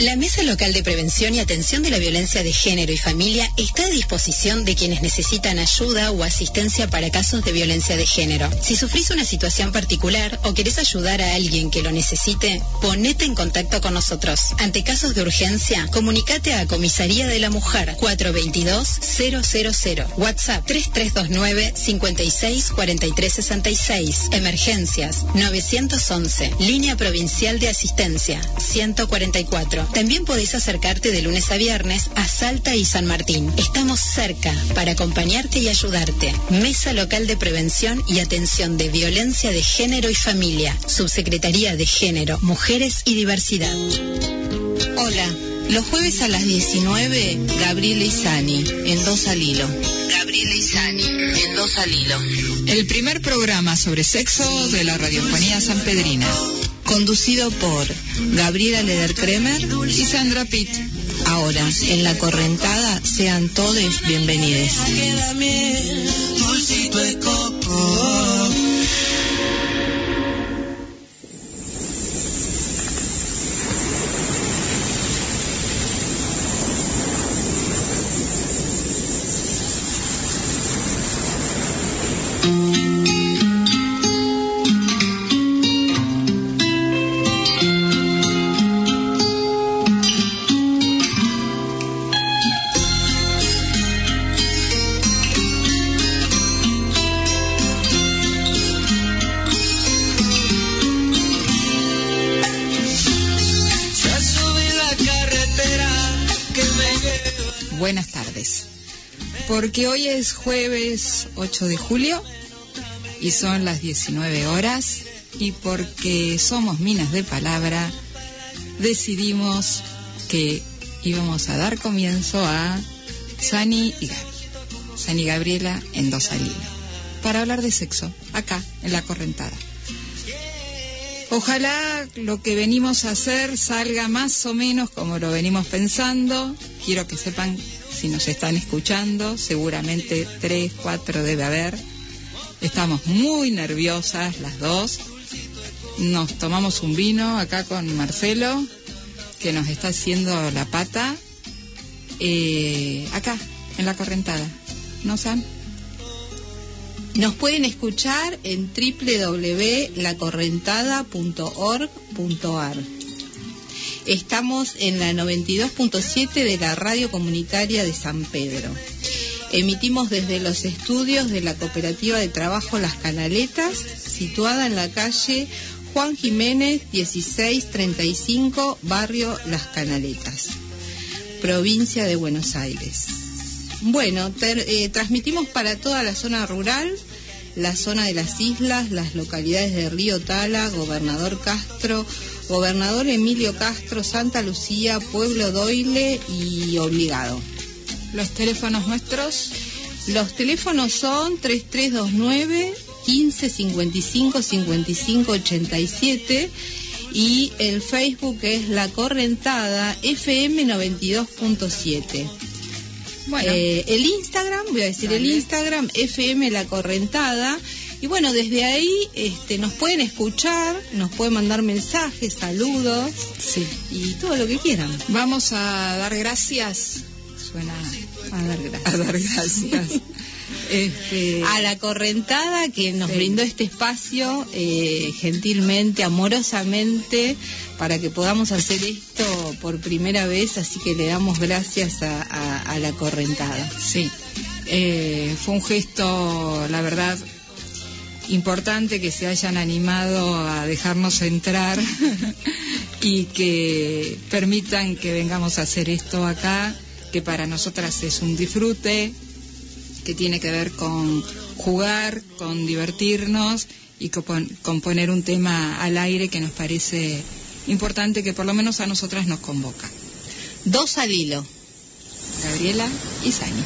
La Mesa Local de Prevención y Atención de la Violencia de Género y Familia está a disposición de quienes necesitan ayuda o asistencia para casos de violencia de género. Si sufrís una situación particular o querés ayudar a alguien que lo necesite, ponete en contacto con nosotros. Ante casos de urgencia, comunicate a Comisaría de la Mujer 422-000, WhatsApp 3329 56 Emergencias 911, Línea Provincial de Asistencia 144. También podéis acercarte de lunes a viernes a Salta y San Martín. Estamos cerca para acompañarte y ayudarte. Mesa Local de Prevención y Atención de Violencia de Género y Familia. Subsecretaría de Género, Mujeres y Diversidad. Hola, los jueves a las 19, Gabriela Isani, en Dos al Hilo. Gabriela Isani, en Dos al Hilo. El primer programa sobre sexo de la radiofonía sanpedrina conducido por Gabriela Lederkremer y Sandra Pitt. Ahora, en la correntada, sean todos bienvenidos. Porque hoy es jueves 8 de julio y son las 19 horas y porque somos minas de palabra decidimos que íbamos a dar comienzo a Sani y Gaby, Sani Gabriela en dos al para hablar de sexo, acá, en la correntada. Ojalá lo que venimos a hacer salga más o menos como lo venimos pensando. Quiero que sepan si nos están escuchando, seguramente tres, cuatro debe haber. Estamos muy nerviosas las dos. Nos tomamos un vino acá con Marcelo, que nos está haciendo la pata, eh, acá, en la correntada. ¿No, Sam? Nos pueden escuchar en www.lacorrentada.org.ar. Estamos en la 92.7 de la radio comunitaria de San Pedro. Emitimos desde los estudios de la Cooperativa de Trabajo Las Canaletas, situada en la calle Juan Jiménez 1635, barrio Las Canaletas, provincia de Buenos Aires. Bueno, eh, transmitimos para toda la zona rural, la zona de las islas, las localidades de Río Tala, Gobernador Castro, Gobernador Emilio Castro, Santa Lucía, Pueblo Doyle y Obligado. ¿Los teléfonos nuestros? Los teléfonos son 3329 1555 55 87 y el Facebook es La Correntada FM 92.7. Bueno. Eh, el Instagram, voy a decir el Instagram, FM La Correntada y bueno, desde ahí este, nos pueden escuchar, nos pueden mandar mensajes, saludos sí. y todo lo que quieran. Vamos a dar gracias. Suena a dar gracias. A dar gracias. Este, a la correntada que nos brindó este espacio eh, gentilmente, amorosamente, para que podamos hacer esto por primera vez, así que le damos gracias a, la correntada. Sí, eh, fue un gesto, la verdad, importante que se hayan animado a dejarnos entrar y que permitan que vengamos a hacer esto acá, que para nosotras es un disfrute, que tiene que ver con jugar, con divertirnos y con, poner un tema al aire que nos parece importante, que por lo menos a nosotras nos convoca. Dos al hilo. Gabriela y Sani.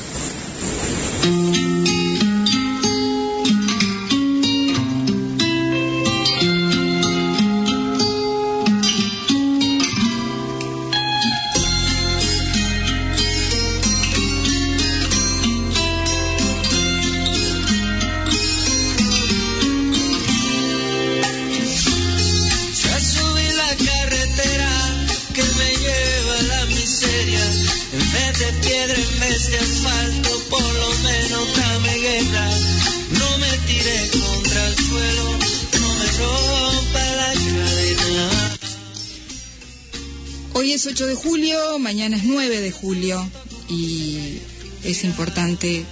8 de julio, mañana es 9 de julio y es importante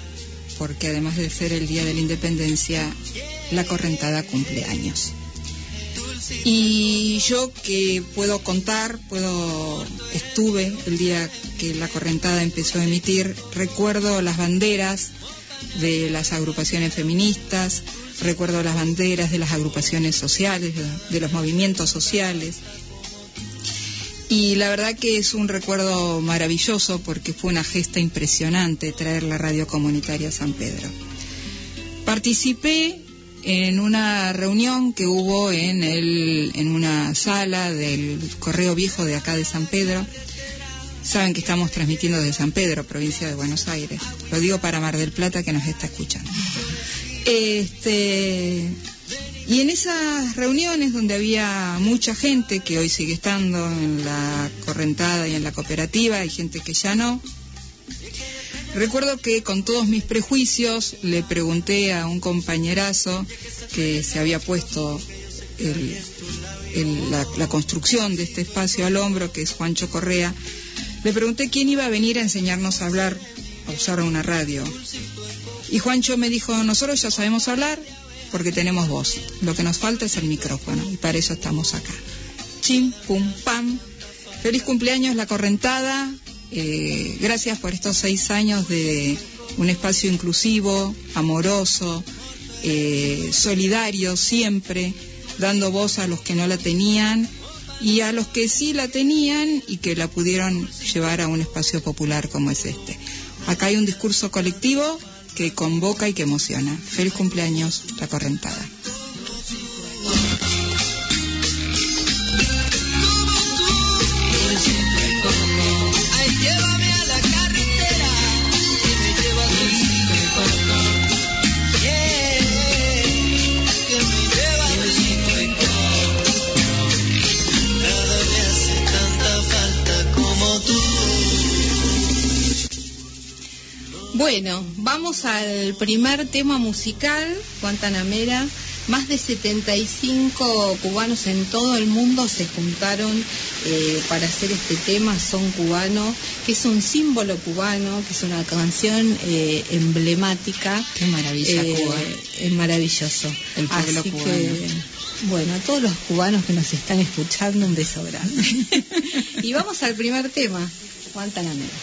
porque además de ser el Día de la Independencia, la correntada cumple años. Y yo que puedo contar, puedo estuve el día que la correntada empezó a emitir, recuerdo las banderas de las agrupaciones feministas, recuerdo las banderas de las agrupaciones sociales, de los movimientos sociales. Y la verdad que es un recuerdo maravilloso porque fue una gesta impresionante traer la radio comunitaria a San Pedro. Participé en una reunión que hubo en, el, en una sala del Correo Viejo de acá de San Pedro. Saben que estamos transmitiendo desde San Pedro, provincia de Buenos Aires. Lo digo para Mar del Plata que nos está escuchando. Este, y en esas reuniones donde había mucha gente que hoy sigue estando en la correntada y en la cooperativa, hay gente que ya no, Recuerdo que con todos mis prejuicios le pregunté a un compañerazo que se había puesto la, construcción de este espacio al hombro, que es Juancho Correa, le pregunté quién iba a venir a enseñarnos a hablar, a usar una radio. Y Juancho me dijo, nosotros ya sabemos hablar porque tenemos voz. Lo que nos falta es el micrófono y para eso estamos acá. Chim, pum, pam. Feliz cumpleaños, la correntada. Eh, gracias por estos seis años de un espacio inclusivo, amoroso, eh, solidario siempre, dando voz a los que no la tenían y a los que sí la tenían y que la pudieron llevar a un espacio popular como es este. Acá hay un discurso colectivo que convoca y que emociona. Feliz cumpleaños, la correntada. Bueno, vamos al primer tema musical, Guantanamera. Más de 75 cubanos en todo el mundo se juntaron eh, para hacer este tema, Son Cubano, que es un símbolo cubano, que es una canción eh, emblemática. Qué maravilla, eh, Cuba. Es maravilloso. El pueblo Así cubano. Que, bueno, a todos los cubanos que nos están escuchando, un beso grande. y vamos al primer tema, Guantanamera.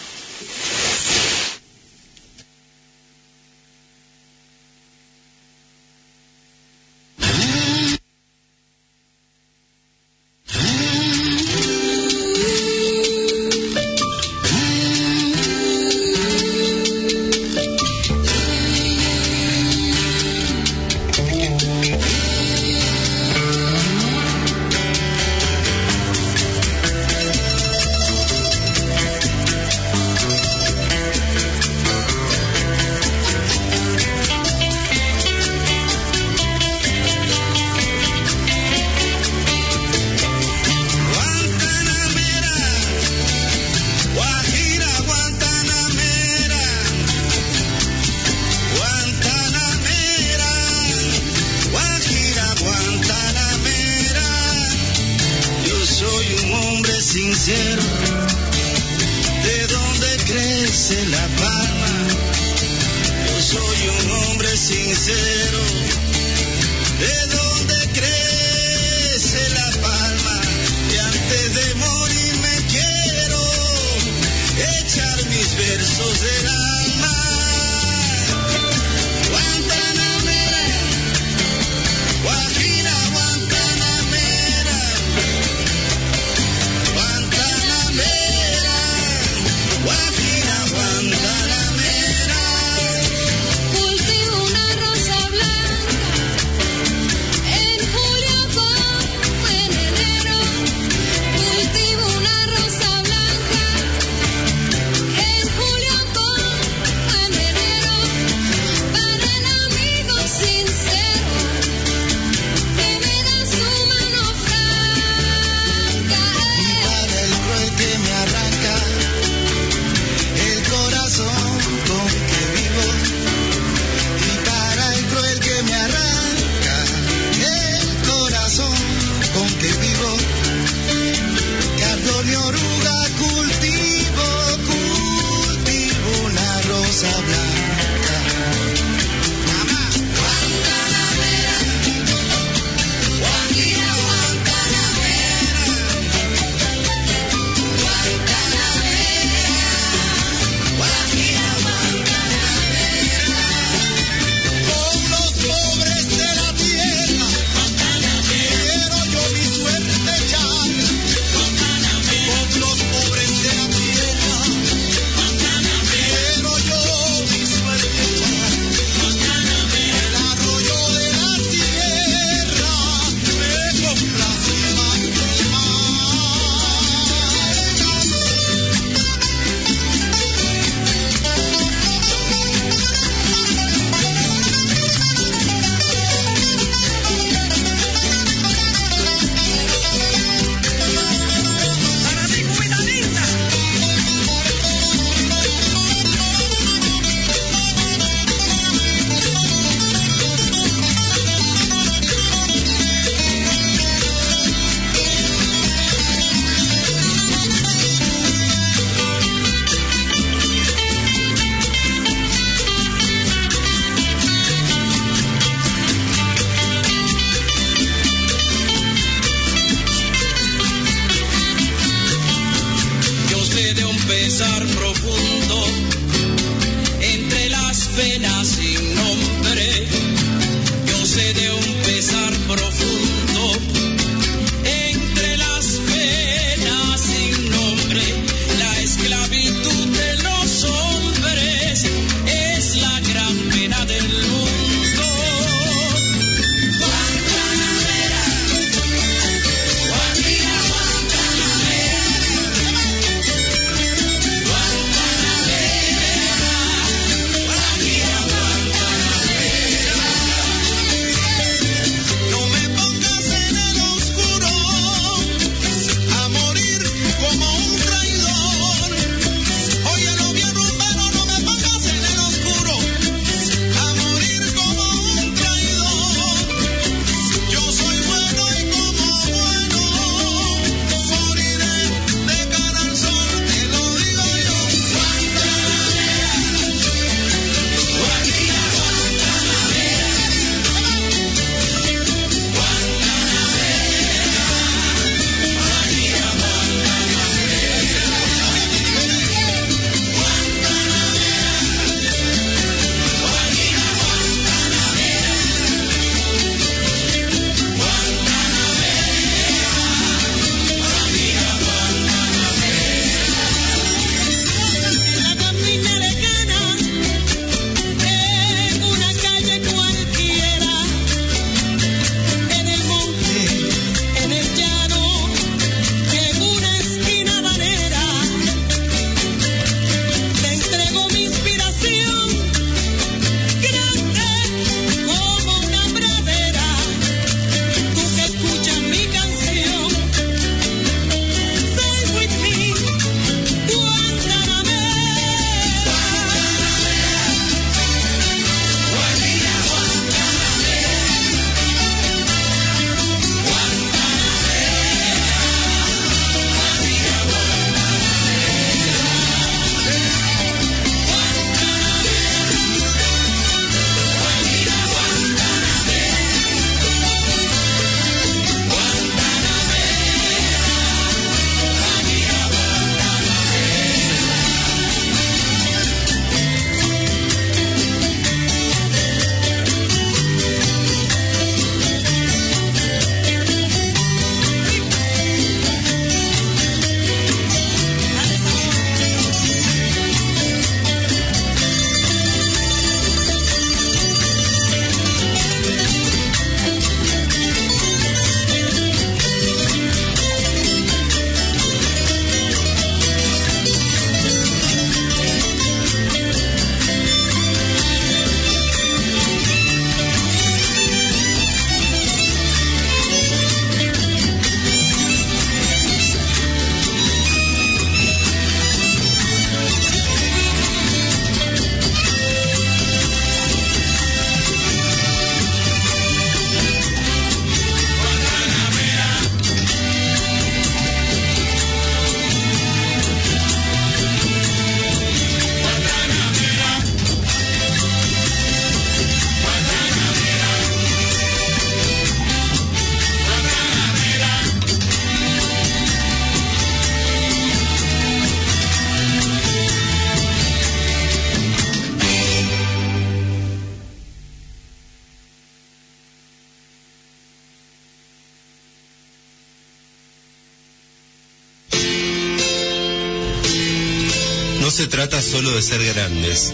Trata solo de ser grandes.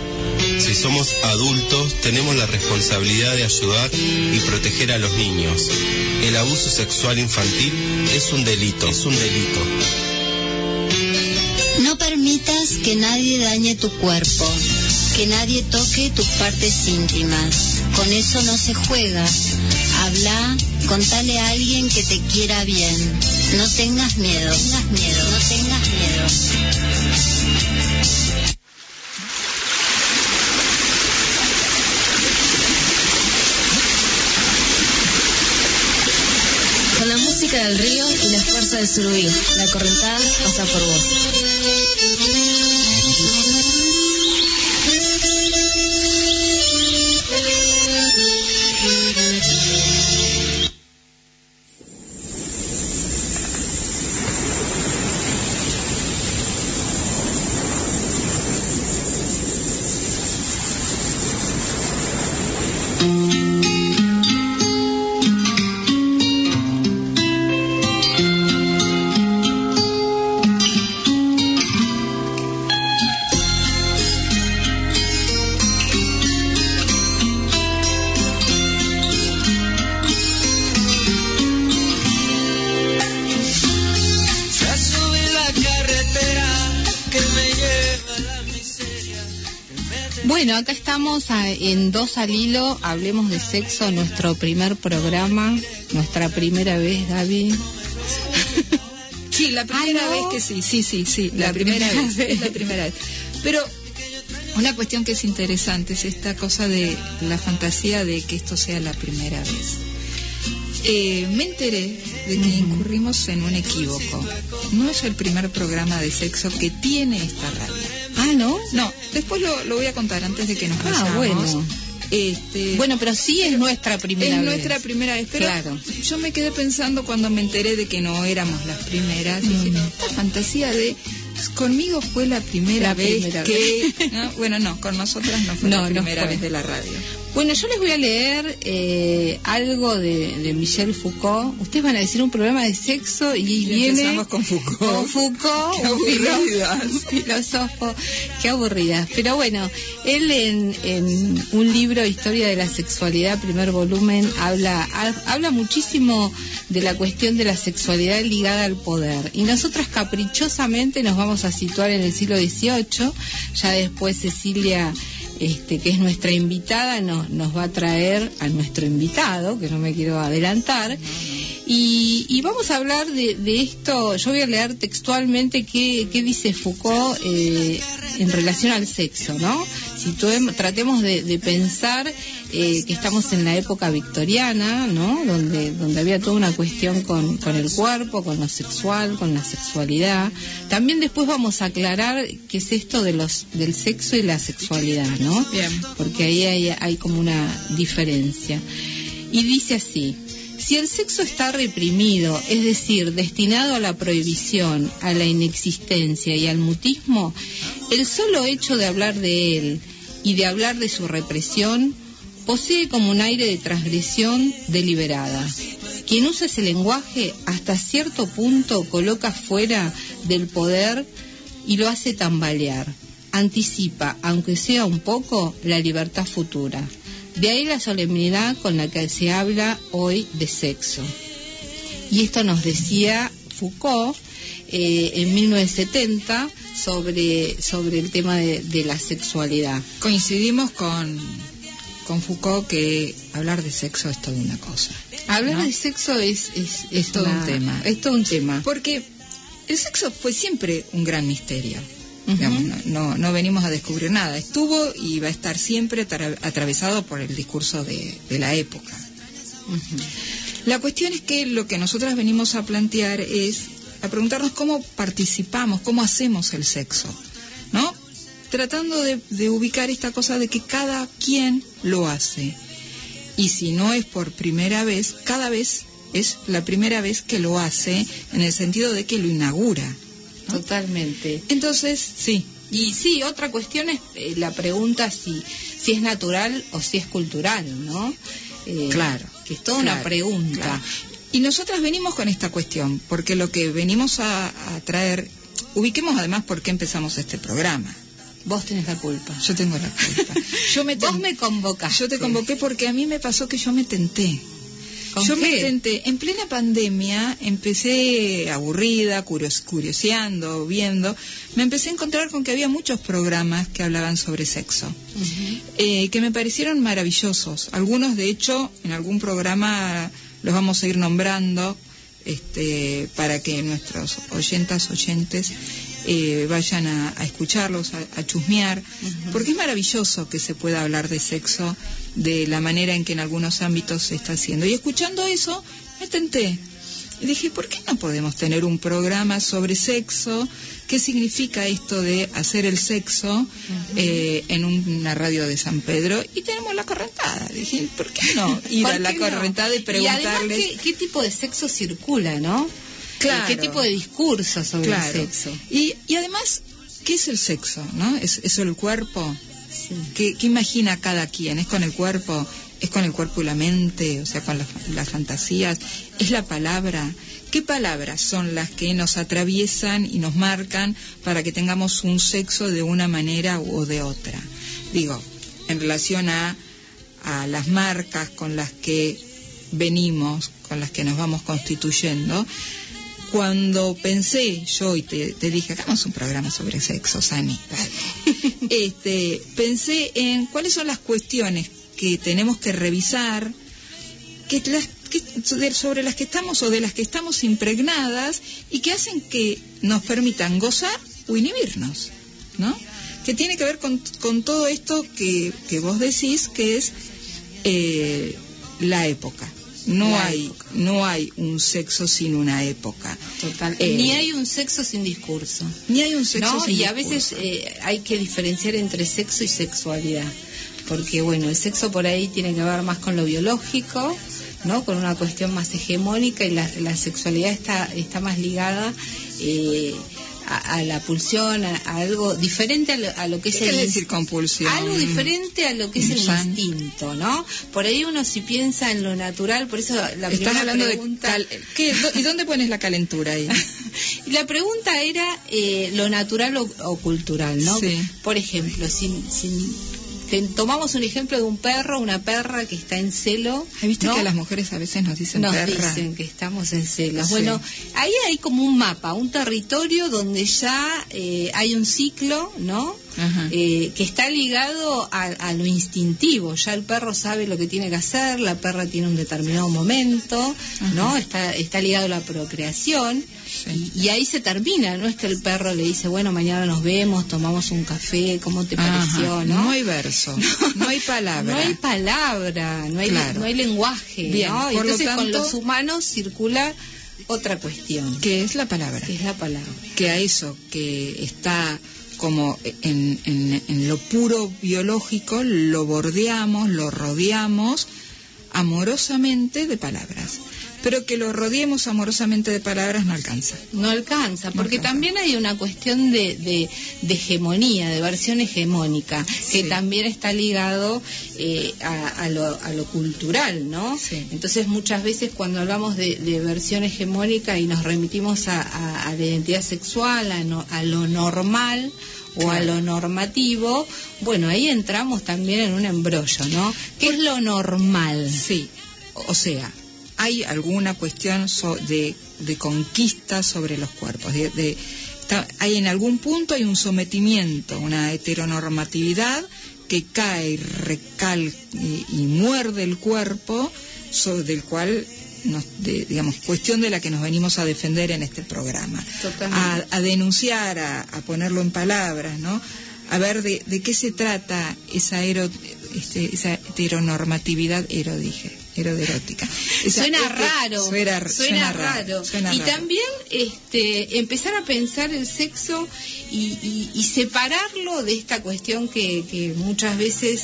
Si somos adultos, tenemos la responsabilidad de ayudar y proteger a los niños. El abuso sexual infantil es un delito, es un delito. No permitas que nadie dañe tu cuerpo, que nadie toque tus partes íntimas. Con eso no se juega. Habla, contale a alguien que te quiera bien. No tengas miedo, tengas miedo, no tengas miedo. Con la música del río y la fuerza del surubí, la correntada pasa por vos. Estamos a- en Dos al Hilo, hablemos de sexo, nuestro primer programa, nuestra primera vez, Gaby. Sí, la primera Ah, ¿no? vez que sí, sí, sí, sí, la, La primera, primera vez, la primera vez. Pero una cuestión que es interesante es esta cosa de la fantasía de que esto sea la primera vez. Eh, me enteré de que incurrimos en un equívoco. No es el primer programa de sexo que tiene esta radio. Ah, ¿no? No, después lo, lo voy a contar antes de que nos Ah, vayamos. bueno. Este, Bueno, pero sí es nuestra primera es vez. nuestra primera vez, pero Claro. yo me quedé pensando cuando me enteré de que no éramos las primeras, dije, Mm. esta fantasía de pues, conmigo fue la primera La vez primera que ¿no? bueno, no, con nosotras no fue No, la no primera fue. vez de la radio. Bueno, yo les voy a leer eh, algo de, de Michel Foucault. Ustedes van a decir un programa de sexo y, Y viene empezamos con Foucault. con Foucault, Qué aburridas. un filósofo. Qué aburridas. Pero bueno, él en, en un libro, Historia de la Sexualidad, primer volumen, habla, ha- habla muchísimo de la cuestión de la sexualidad ligada al poder. Y nosotras caprichosamente nos vamos a situar en el siglo XVIII. Ya después Cecilia este, que es nuestra invitada, nos, nos va a traer a nuestro invitado, que no me quiero adelantar. Y, y vamos a hablar de, de esto, yo voy a leer textualmente qué, qué dice Foucault eh, en relación al sexo, ¿no? Situem- tratemos de, de pensar eh, que estamos en la época victoriana, ¿no? Donde, donde había toda una cuestión con, con el cuerpo, con lo sexual, con la sexualidad. También después vamos a aclarar qué es esto de los, del sexo y la sexualidad, ¿no? Bien. porque ahí hay, hay como una diferencia. Y dice así, si el sexo está reprimido, es decir, destinado a la prohibición, a la inexistencia y al mutismo, el solo hecho de hablar de él y de hablar de su represión posee como un aire de transgresión deliberada. Quien usa ese lenguaje hasta cierto punto coloca fuera del poder y lo hace tambalear. Anticipa, aunque sea un poco, la libertad futura. De ahí la solemnidad con la que se habla hoy de sexo. Y esto nos decía Foucault eh, en 1970 sobre, sobre el tema de, de la sexualidad. Coincidimos con, con Foucault que hablar de sexo es toda una cosa. Hablar ¿no? de sexo es, es, es todo un tema. Es todo un tema. Porque el sexo fue siempre un gran misterio. Digamos, no, no, no venimos a descubrir nada. Estuvo y va a estar siempre atra- atravesado por el discurso de, de la época. La cuestión es que lo que nosotras venimos a plantear es a preguntarnos cómo participamos, cómo hacemos el sexo, ¿no? Tratando de, de ubicar esta cosa de que cada quien lo hace. Y si no es por primera vez, cada vez es la primera vez que lo hace en el sentido de que lo inaugura. ¿no? Totalmente. Entonces, sí, Y sí, otra cuestión es eh, la pregunta si, si es natural o si es cultural, ¿no? Eh, Claro, Que es toda una pregunta. claro. Y nosotras venimos con esta cuestión, porque lo que venimos a, a traer, ubiquemos además por qué empezamos este programa. Vos tenés la culpa. Yo tengo la culpa. Yo me Vos ten- me convocaste. Yo te convoqué porque a mí me pasó que yo me tenté. ¿Con Yo me tenté. En plena pandemia empecé aburrida, curios- curioseando, viendo. Me empecé a encontrar con que había muchos programas que hablaban sobre sexo. Eh, que me parecieron maravillosos. Algunos, de hecho, en algún programa los vamos a ir nombrando este, para que nuestros oyentas, oyentes eh, vayan a, a escucharlos, a, a chusmear, porque es maravilloso que se pueda hablar de sexo de la manera en que en algunos ámbitos se está haciendo. Y escuchando eso, me tenté. Y dije, ¿por qué no podemos tener un programa sobre sexo? ¿Qué significa esto de hacer el sexo eh, en una radio de San Pedro? Y tenemos la correntada. Dije, ¿por qué no ir ¿Por a la no? correntada y Y además, preguntarles? ¿qué, qué tipo de sexo circula, no? Claro. ¿Qué tipo de discurso sobre Claro. el sexo? Y, y además, ¿qué es el sexo? ¿No? ¿Es eso el cuerpo? Sí. ¿Qué, qué imagina cada quien? ¿Es con el cuerpo? ¿Es con el cuerpo y la mente? O sea, con las, las fantasías. ¿Es la palabra? ¿Qué palabras son las que nos atraviesan y nos marcan para que tengamos un sexo de una manera o de otra? Digo, en relación a, a las marcas con las que venimos, con las que nos vamos constituyendo, cuando pensé yo y te, te dije, hagamos un programa sobre sexo, Sani, dale". este, pensé en cuáles son las cuestiones que tenemos que revisar, que sobre las que estamos o de las que estamos impregnadas y que hacen que nos permitan gozar o inhibirnos, ¿no? Que tiene que ver con, todo esto que, que vos decís que es eh, la época. No La hay, época. no hay un sexo sin una época. Total. Eh, Ni hay un sexo sin discurso. Ni hay un sexo ¿no? sin Y a veces eh, hay que diferenciar entre sexo y sexualidad. Porque, bueno, el sexo por ahí tiene que ver más con lo biológico, ¿no? Con una cuestión más hegemónica y la, la sexualidad está, está más ligada eh, a, a la pulsión, a, a algo diferente a lo, a lo que ¿Qué es el quiere ins- decir compulsión? algo diferente a lo que es el instinto, ¿no? Por ahí uno si piensa en lo natural, por eso la Estás primera hablando pregunta... de... cal- ¿Qué? ¿Y dónde pones la calentura ahí? Y la pregunta era eh, lo natural o, o cultural, ¿no? Sí. Por ejemplo, si, si te- tomamos un ejemplo de un perro, una perra que está en celo. ¿Has visto ¿no? que las mujeres a veces nos dicen Nos perra? dicen que estamos en celos. Sí. Bueno, ahí hay como un mapa, un territorio donde ya eh, hay un ciclo, ¿no? Eh, que está ligado a, a lo instintivo. Ya el perro sabe lo que tiene que hacer, la perra tiene un determinado momento, ¿no? Está, está ligado a la procreación. Sí. Y, y ahí se termina, no es que el perro le dice, bueno, mañana nos vemos, tomamos un café, ¿cómo te Ajá. pareció? ¿no? hay verso, no, hay palabra. No hay palabra, no hay, Claro. no hay lenguaje, Bien, ¿no? Por lo entonces con tanto- los humanos circula otra cuestión, ¿Qué es la palabra? que es la palabra. que a eso que está como en, lo puro biológico lo bordeamos, lo rodeamos amorosamente de palabras. Pero que lo rodeemos amorosamente de palabras no alcanza. No alcanza, porque alcanza. también hay una cuestión de, de- de hegemonía, de versión hegemónica, que Sí. también está ligado eh, a, a lo, a lo cultural, ¿no? Sí. Entonces muchas veces cuando hablamos de, de versión hegemónica y nos remitimos a, la identidad sexual, a, no- a lo normal o a lo normativo, bueno, ahí entramos también en un embrollo, ¿no? ¿Qué es lo normal? Sí, o sea, hay alguna cuestión so- de, de conquista sobre los cuerpos. De, de- está- hay en algún punto hay un sometimiento, una heteronormatividad que cae y recal y, y muerde el cuerpo, del cual nos, de- digamos, cuestión de la que nos venimos a defender en este programa. A, a denunciar, a, a ponerlo en palabras, ¿no? A ver de, de qué se trata esa, ero- este, esa heteronormatividad, ero dije, eroderótica. Esa Suena raro, Suena, raro. suena y raro. también este, empezar a pensar el sexo y, y- y separarlo de esta cuestión que, que muchas veces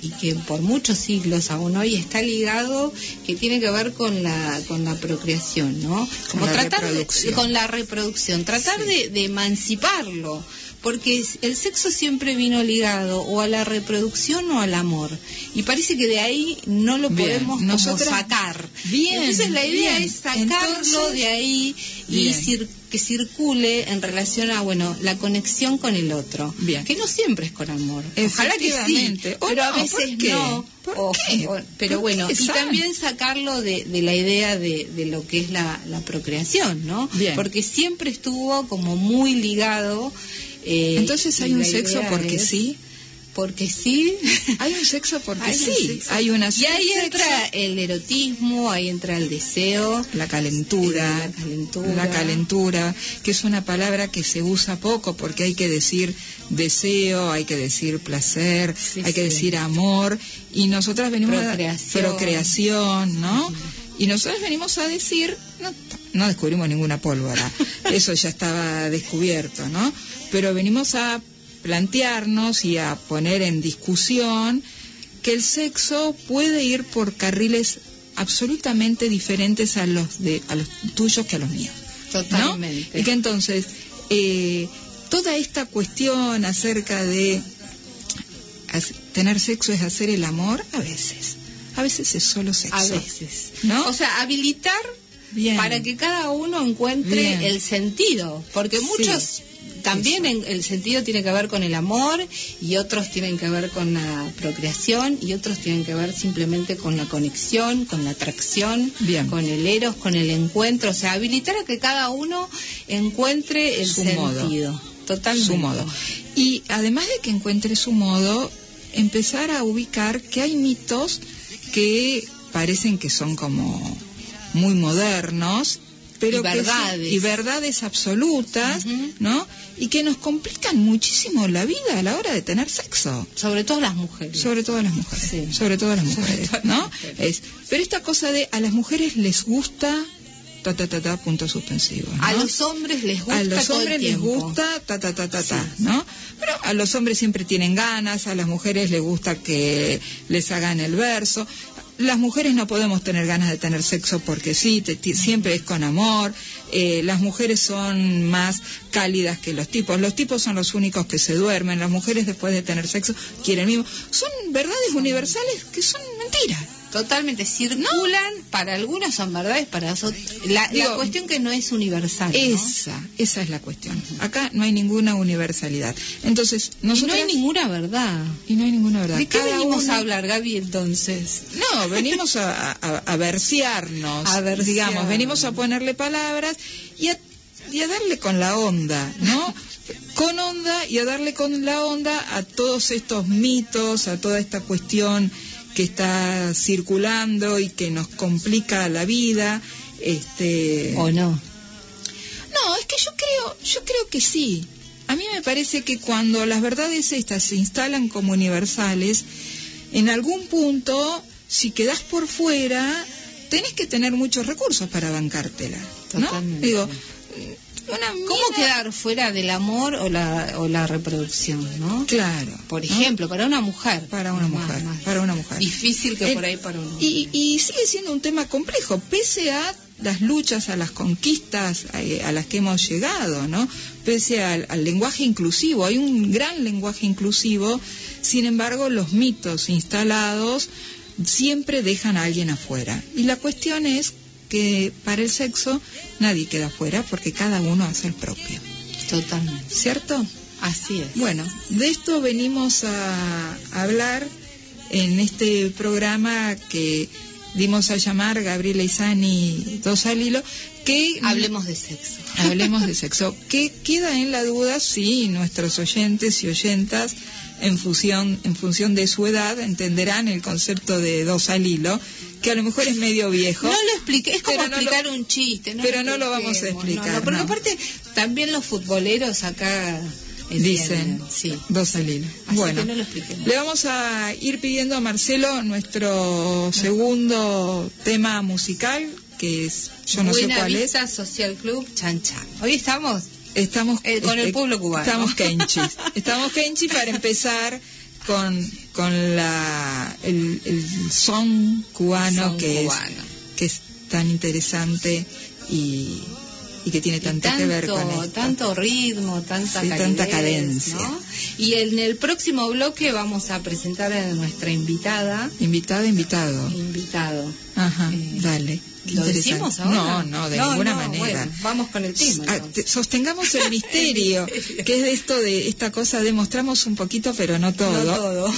y que por muchos siglos aún hoy está ligado que tiene que ver con la con la procreación no Con la tratar de- con la reproducción tratar Sí. de, de emanciparlo porque el sexo siempre vino ligado o a la reproducción o al amor. Y parece que de ahí no lo Bien, podemos como nosotras- sacar. Bien, Entonces la idea bien. es sacarlo Entonces- de ahí y cir- que circule en relación a, bueno, la conexión con el otro. Bien. Que no siempre es con amor. Ojalá que sí, pero a no, veces ¿por qué? no. ¿Por O- qué? o- pero ¿Por bueno, qué, y también sacarlo de, de la idea de, de lo que es la, la procreación, ¿no? Bien. Porque siempre estuvo como muy ligado. Eh, Entonces hay un sexo porque es- sí. Porque sí. Hay un sexo porque Hay sí. sexo. Hay una Y ahí sexo, entra el erotismo, ahí entra el deseo. la calentura, La calentura. la calentura, que es una palabra que se usa poco porque hay que decir deseo, hay que decir placer, Sí, hay que decir amor y nosotras venimos Procreación. a procreación, ¿no? Y nosotros venimos a decir, no, no descubrimos ninguna pólvora, eso ya estaba descubierto, ¿no? Pero venimos a plantearnos y a poner en discusión que el sexo puede ir por carriles absolutamente diferentes a los de a los tuyos que a los míos. ¿no? Totalmente. Y que entonces eh, toda esta cuestión acerca de tener sexo es hacer el amor a veces, a veces es solo sexo, A veces. ¿no? O sea, habilitar Bien. para que cada uno encuentre Bien. el sentido, porque Sí. muchos también en- el sentido tiene que ver con el amor y otros tienen que ver con la procreación y otros tienen que ver simplemente con la conexión, con la atracción, Bien. con el eros, con el encuentro, o sea, habilitar a que cada uno encuentre el Su modo. sentido. Totalmente. su modo. Y además de que encuentre su modo, empezar a ubicar que hay mitos que parecen que son como muy modernos, pero Y que verdades. y verdades absolutas. ¿no? Y que nos complican muchísimo la vida a la hora de tener sexo. Sobre todo las mujeres. Sobre todo las mujeres. Sí. Sobre todo las mujeres, todo a las ¿no? mujeres. Es, pero esta cosa de a las mujeres les gusta ta ta ta ta punto suspensivo. ¿no? A los hombres les gusta a los hombres les gusta ta ta ta ta ta, ¿no? Pero a los hombres siempre tienen ganas, a las mujeres les gusta que les hagan el verso. Las mujeres no podemos tener ganas de tener sexo porque sí, te- siempre es con amor. Eh, las mujeres son más cálidas que los tipos. Los tipos son los únicos que se duermen. Las mujeres después de tener sexo quieren mismo. Son verdades universales que son mentiras. Totalmente, circulan, para algunos son verdades, para otros... La, la cuestión que no es universal, ¿no? Esa, esa es la cuestión. Acá no hay ninguna universalidad. Entonces, Y no nosotros hay ninguna verdad. y no hay ninguna verdad. ¿De qué Cada venimos uno- a hablar, Gaby, entonces? No, venimos a, a, a versearnos, A versear. digamos, venimos a ponerle palabras y a, y a darle con la onda, ¿no? Con onda y a darle con la onda a todos estos mitos, a toda esta cuestión que está circulando y que nos complica la vida, este ¿O no? no, es que yo creo, yo creo que sí. A mí me parece que cuando las verdades estas se instalan como universales, en algún punto, si quedás por fuera, tenés que tener muchos recursos para bancártela, ¿no? Totalmente. Digo, ¿Cómo quedar fuera del amor o la, o la reproducción, no? Claro. Por ¿no? ejemplo, para una mujer. Para una Más, mujer, más para una mujer. Difícil que Eh, por ahí para un Y, y sigue siendo un tema complejo, pese a las luchas, a las conquistas a las que hemos llegado, ¿no? Pese al, al lenguaje inclusivo, hay un gran lenguaje inclusivo, sin embargo, los mitos instalados siempre dejan a alguien afuera. Y la cuestión es que para el sexo nadie queda afuera porque cada uno hace el propio, Totalmente. ¿cierto? Así es. Bueno, de esto venimos a hablar en este programa que dimos a llamar Gabriela Izani Dos al Hilo, que Hablemos de sexo. hablemos de sexo, que queda en la duda si nuestros oyentes y oyentas en función, en función de su edad entenderán el concepto de dos al hilo, que a lo mejor es medio viejo. No lo expliqué, es como Pero no lo- explicar un chiste. No pero no lo vamos a explicar, No, porque aparte, también los futboleros acá Dicen Sí. dos al hilo. Así bueno, que no lo expliquemos. le vamos a ir pidiendo a Marcelo nuestro segundo tema musical, que es, yo no Buena sé cuál Vista Social Club Chan Chan. Hoy estamos es. Estamos Eh, con el este, pueblo cubano. Estamos kenchis. Estamos kenchis para empezar con, con la, el, el son cubano Son que cubano. es que es tan interesante y, y que tiene Y tanto, que ver con esto. tanto ritmo, tanta, Sí, calidez, tanta cadencia. ¿no? Y en el próximo bloque vamos a presentar a nuestra invitada, Invitado, invitado. invitado. Ajá, Eh, dale. ¿Lo decimos ahora? No, no, de No, ninguna no, manera. bueno, vamos con el tema. Ah, sostengamos el misterio, que es de esto de esta cosa demostramos un poquito, pero no todo. No todo.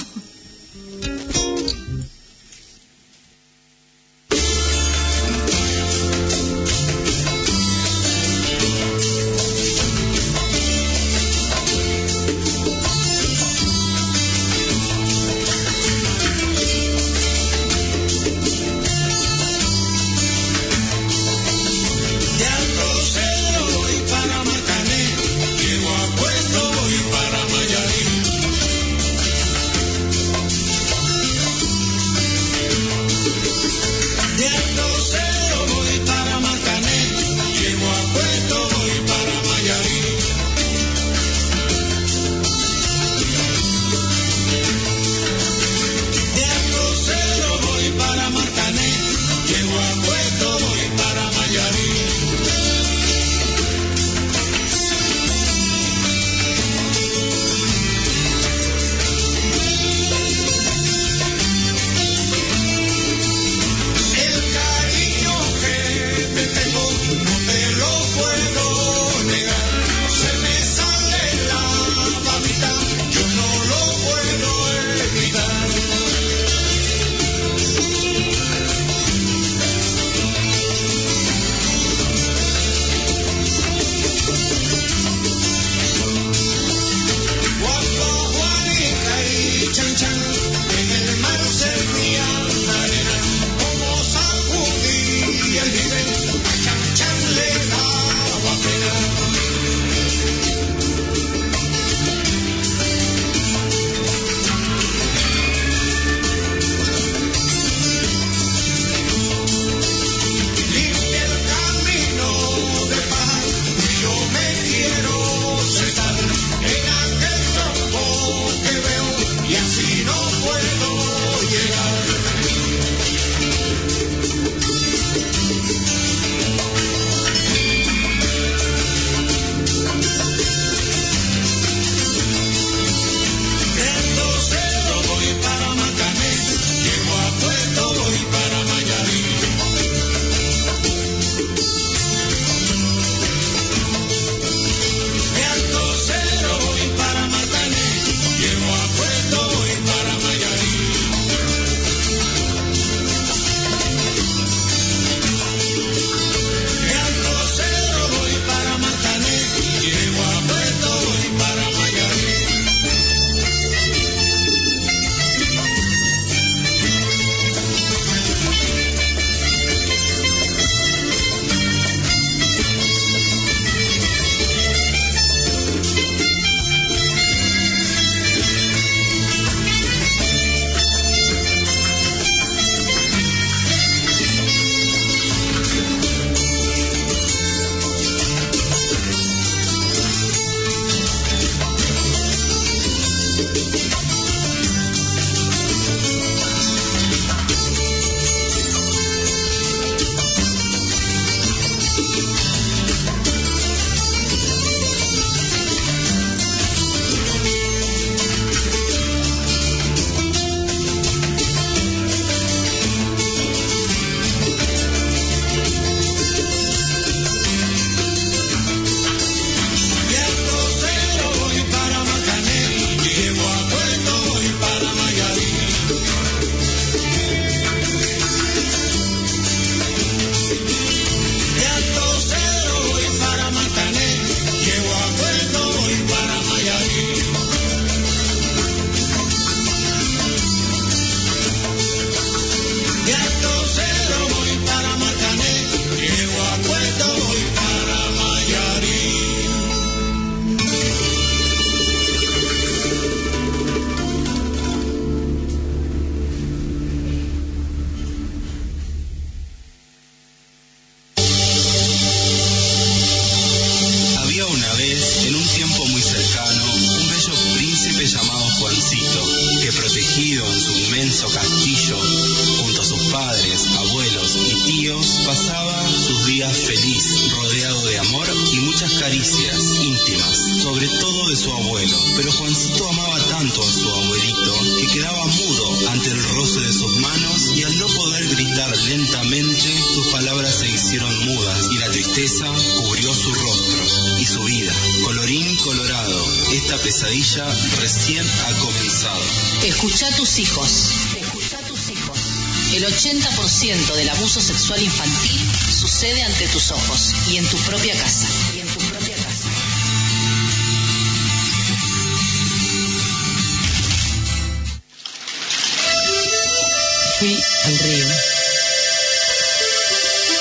Fui al río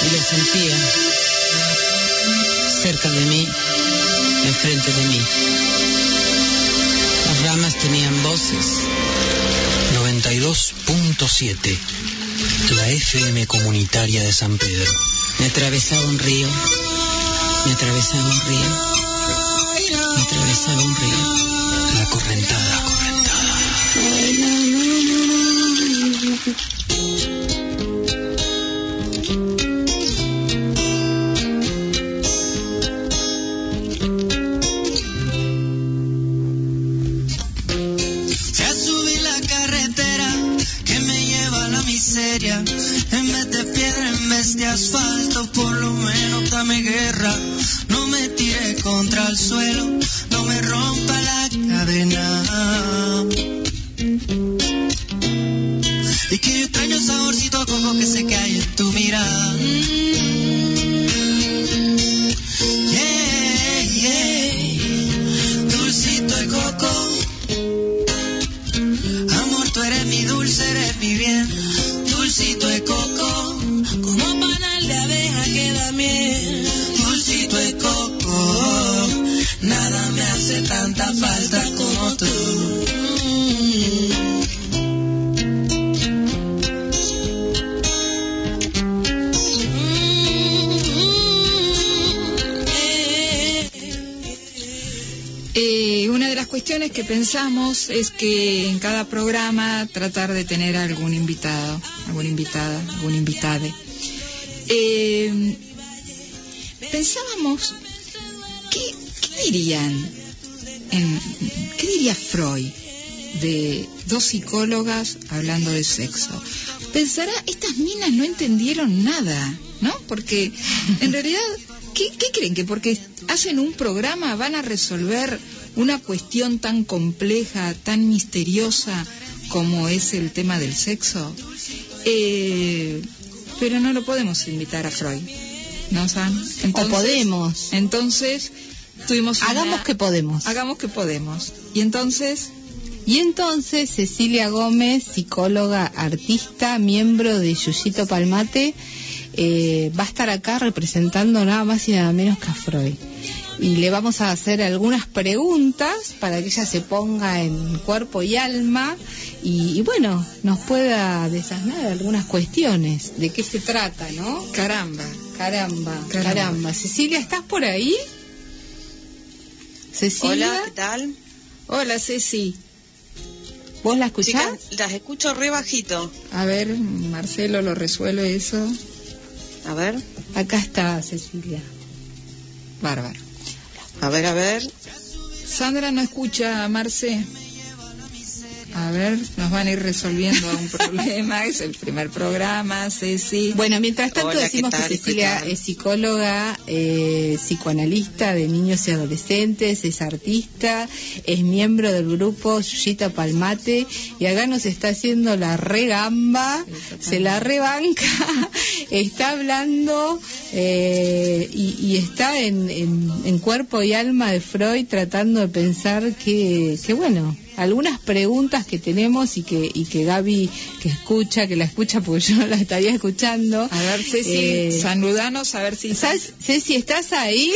y lo sentía cerca de mí, enfrente de mí. Las ramas tenían voces. 92.7 La FM comunitaria de San Pedro. Me atravesaba un río, me atravesaba un río, me atravesaba un río. La correntada, pensamos es que en cada programa tratar de tener algún invitado, alguna invitada, algún invitade. Eh, pensábamos, ¿qué, qué dirían, en- qué diría Freud de dos psicólogas hablando de sexo? Pensará, estas minas no entendieron nada, ¿no? Porque en realidad, ¿qué, qué creen? ¿Que porque hacen un programa van a resolver una cuestión tan compleja, tan misteriosa como es el tema del sexo? Eh, pero no lo podemos invitar a Freud, ¿no, San? o podemos. Entonces, tuvimos una- Hagamos que podemos. Hagamos que podemos. Y entonces, Y entonces Cecilia Gómez, psicóloga, artista, miembro de Yuyito Palmate, eh, va a estar acá representando nada más y nada menos que a Freud. Y le vamos a hacer algunas preguntas para que ella se ponga en cuerpo y alma y, y bueno, nos pueda desasnar algunas cuestiones. ¿De qué se trata, no? caramba. Caramba, Caramba. caramba. Cecilia, ¿estás por ahí? Cecilia, Hola, ¿qué tal? Hola, Ceci. ¿vos la escuchás? Chicas, las escucho re bajito. A ver, Marcelo lo resuelve eso. A ver, Acá está Cecilia. Bárbaro. A ver, a ver. Sandra no escucha Marce. A ver, nos van a ir resolviendo un problema. Es el primer programa, Ceci. Bueno, mientras tanto Hola, decimos que Cecilia es psicóloga, eh, psicoanalista de niños y adolescentes, es artista, es miembro del grupo Yuyita Palmate y acá nos está haciendo la regamba, se la rebanca, está hablando eh, y, y está en, en- en cuerpo y alma de Freud tratando de pensar que, que bueno, algunas preguntas que tenemos y que, y que Gaby, que escucha, que la escucha porque yo no la estaría escuchando. A ver, Ceci, Eh, saludanos, a ver si... ¿sabes- Ceci, ¿estás ahí?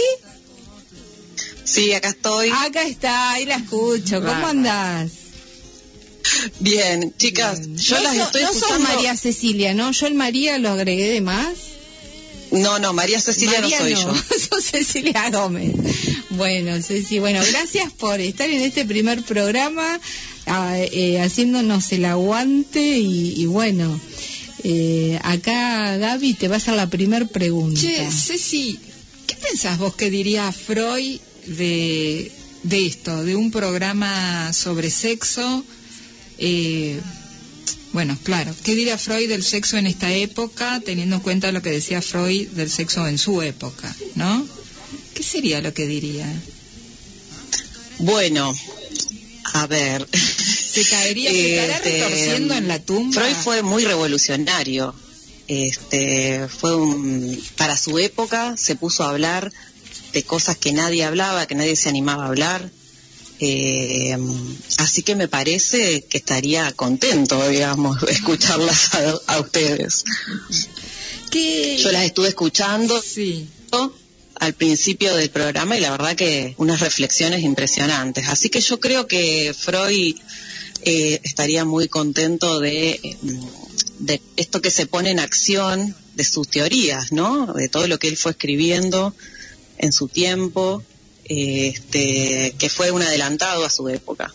Sí, acá estoy. Acá está, ahí la escucho. ¿Cómo andás? Bien, chicas, yo no las so- estoy no sos escuchando. María Cecilia, ¿no? Yo el María lo agregué de más. No, no, María Cecilia María no soy yo. sos Cecilia Gómez. Bueno, Ceci, bueno, gracias por estar en este primer programa, ah, eh, haciéndonos el aguante y, y bueno, Eh, acá, Gaby, te va a hacer la primer pregunta. Che, Ceci, ¿qué pensás vos que diría Freud de, de esto, de un programa sobre sexo? Eh, bueno, claro, ¿qué diría Freud del sexo en esta época, teniendo en cuenta lo que decía Freud del sexo en su época, ¿no? ¿Qué sería lo que diría? Bueno, a ver. ¿Se caería, se estará Este, retorciendo en la tumba? Freud fue muy revolucionario. Este, fue un, para su época se puso a hablar de cosas que nadie hablaba, que nadie se animaba a hablar. Eh, así que me parece que estaría contento, digamos, escucharlas a, a ustedes. ¿Qué? Yo las estuve escuchando Sí. al principio del programa y la verdad que unas reflexiones impresionantes. Así que yo creo que Freud eh, estaría muy contento de, de esto que se pone en acción, de sus teorías, ¿no? De todo lo que él fue escribiendo en su tiempo, este, que fue un adelantado a su época.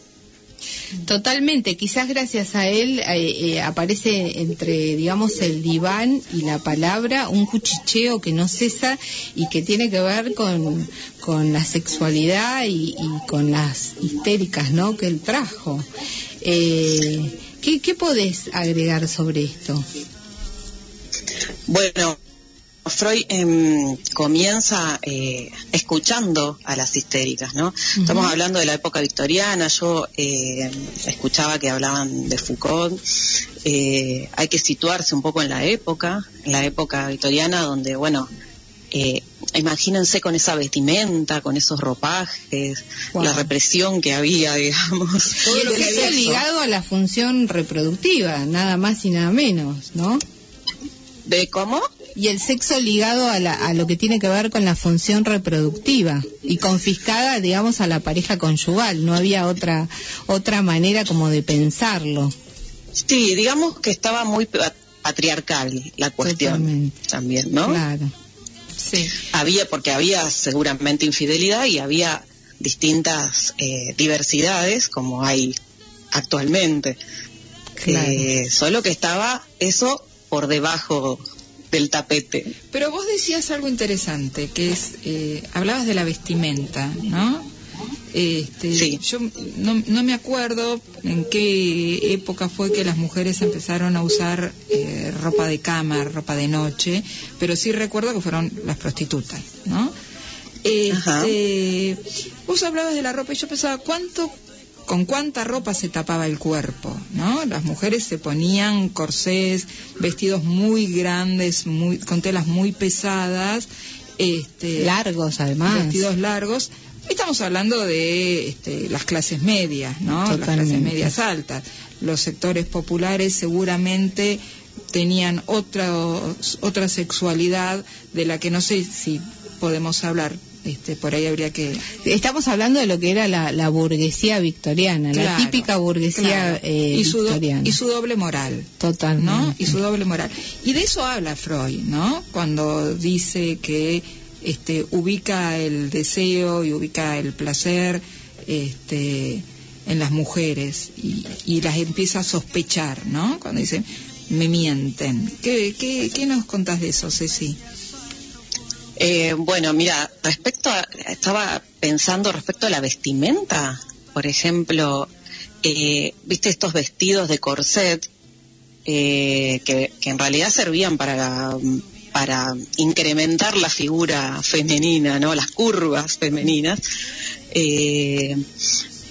Totalmente, quizás gracias a él eh, eh, aparece entre, digamos, el diván y la palabra un cuchicheo que no cesa y que tiene que ver con, con la sexualidad y, y con las histéricas, ¿no? Que él trajo. Eh, ¿qué, ¿Qué podés agregar sobre esto? Bueno, Freud em, comienza eh, escuchando a las histéricas, ¿no? Estamos hablando de la época victoriana, yo eh, escuchaba que hablaban de Foucault, eh, hay que situarse un poco en la época, en la época victoriana donde, bueno, eh, imagínense con esa vestimenta, con esos ropajes, Wow. la represión que había, digamos. Y el sexo ligado a la función reproductiva, nada más y nada menos, ¿no? ¿De cómo? Y el sexo ligado a, la- a lo que tiene que ver con la función reproductiva y confiscada, digamos, a la pareja conyugal. No había otra otra manera como de pensarlo. Sí, digamos que estaba muy pa- patriarcal la cuestión Totalmente. también, ¿no? Claro. Sí. había porque había seguramente infidelidad y había distintas eh, diversidades como hay actualmente Claro. Eh, solo que estaba eso por debajo del tapete Pero vos decías algo interesante, que es, eh, hablabas de la vestimenta, ¿no? Este, Sí. Yo no, no me acuerdo en qué época fue que las mujeres empezaron a usar eh, ropa de cama, ropa de noche, pero sí recuerdo que fueron las prostitutas, ¿no? Ajá. Este, vos hablabas de la ropa y yo pensaba, ¿cuánto con cuánta ropa se tapaba el cuerpo, ¿no? Las mujeres se ponían corsés, vestidos muy grandes, muy, con telas muy pesadas, este, Largos, además. vestidos largos. Estamos hablando de este, las clases medias, ¿no? Las clases medias altas. Los sectores populares seguramente tenían otra, otra sexualidad de la que no sé si podemos hablar. Este, por ahí habría que Estamos hablando de lo que era la, la burguesía victoriana, la típica burguesía claro. eh, y, su do- victoriana. y su doble moral. Totalmente. ¿no? Y su doble moral. Y de eso habla Freud, ¿no? Cuando dice que este, ubica el deseo y ubica el placer este, en las mujeres y, y las empieza a sospechar, ¿no? Cuando dice, me mienten. ¿Qué, qué, qué nos contás de eso, Ceci? Eh, bueno mira respecto a estaba pensando respecto a la vestimenta por ejemplo eh, viste estos vestidos de corset eh, que, que en realidad servían para para incrementar la figura femenina, ¿no? Las curvas femeninas, eh,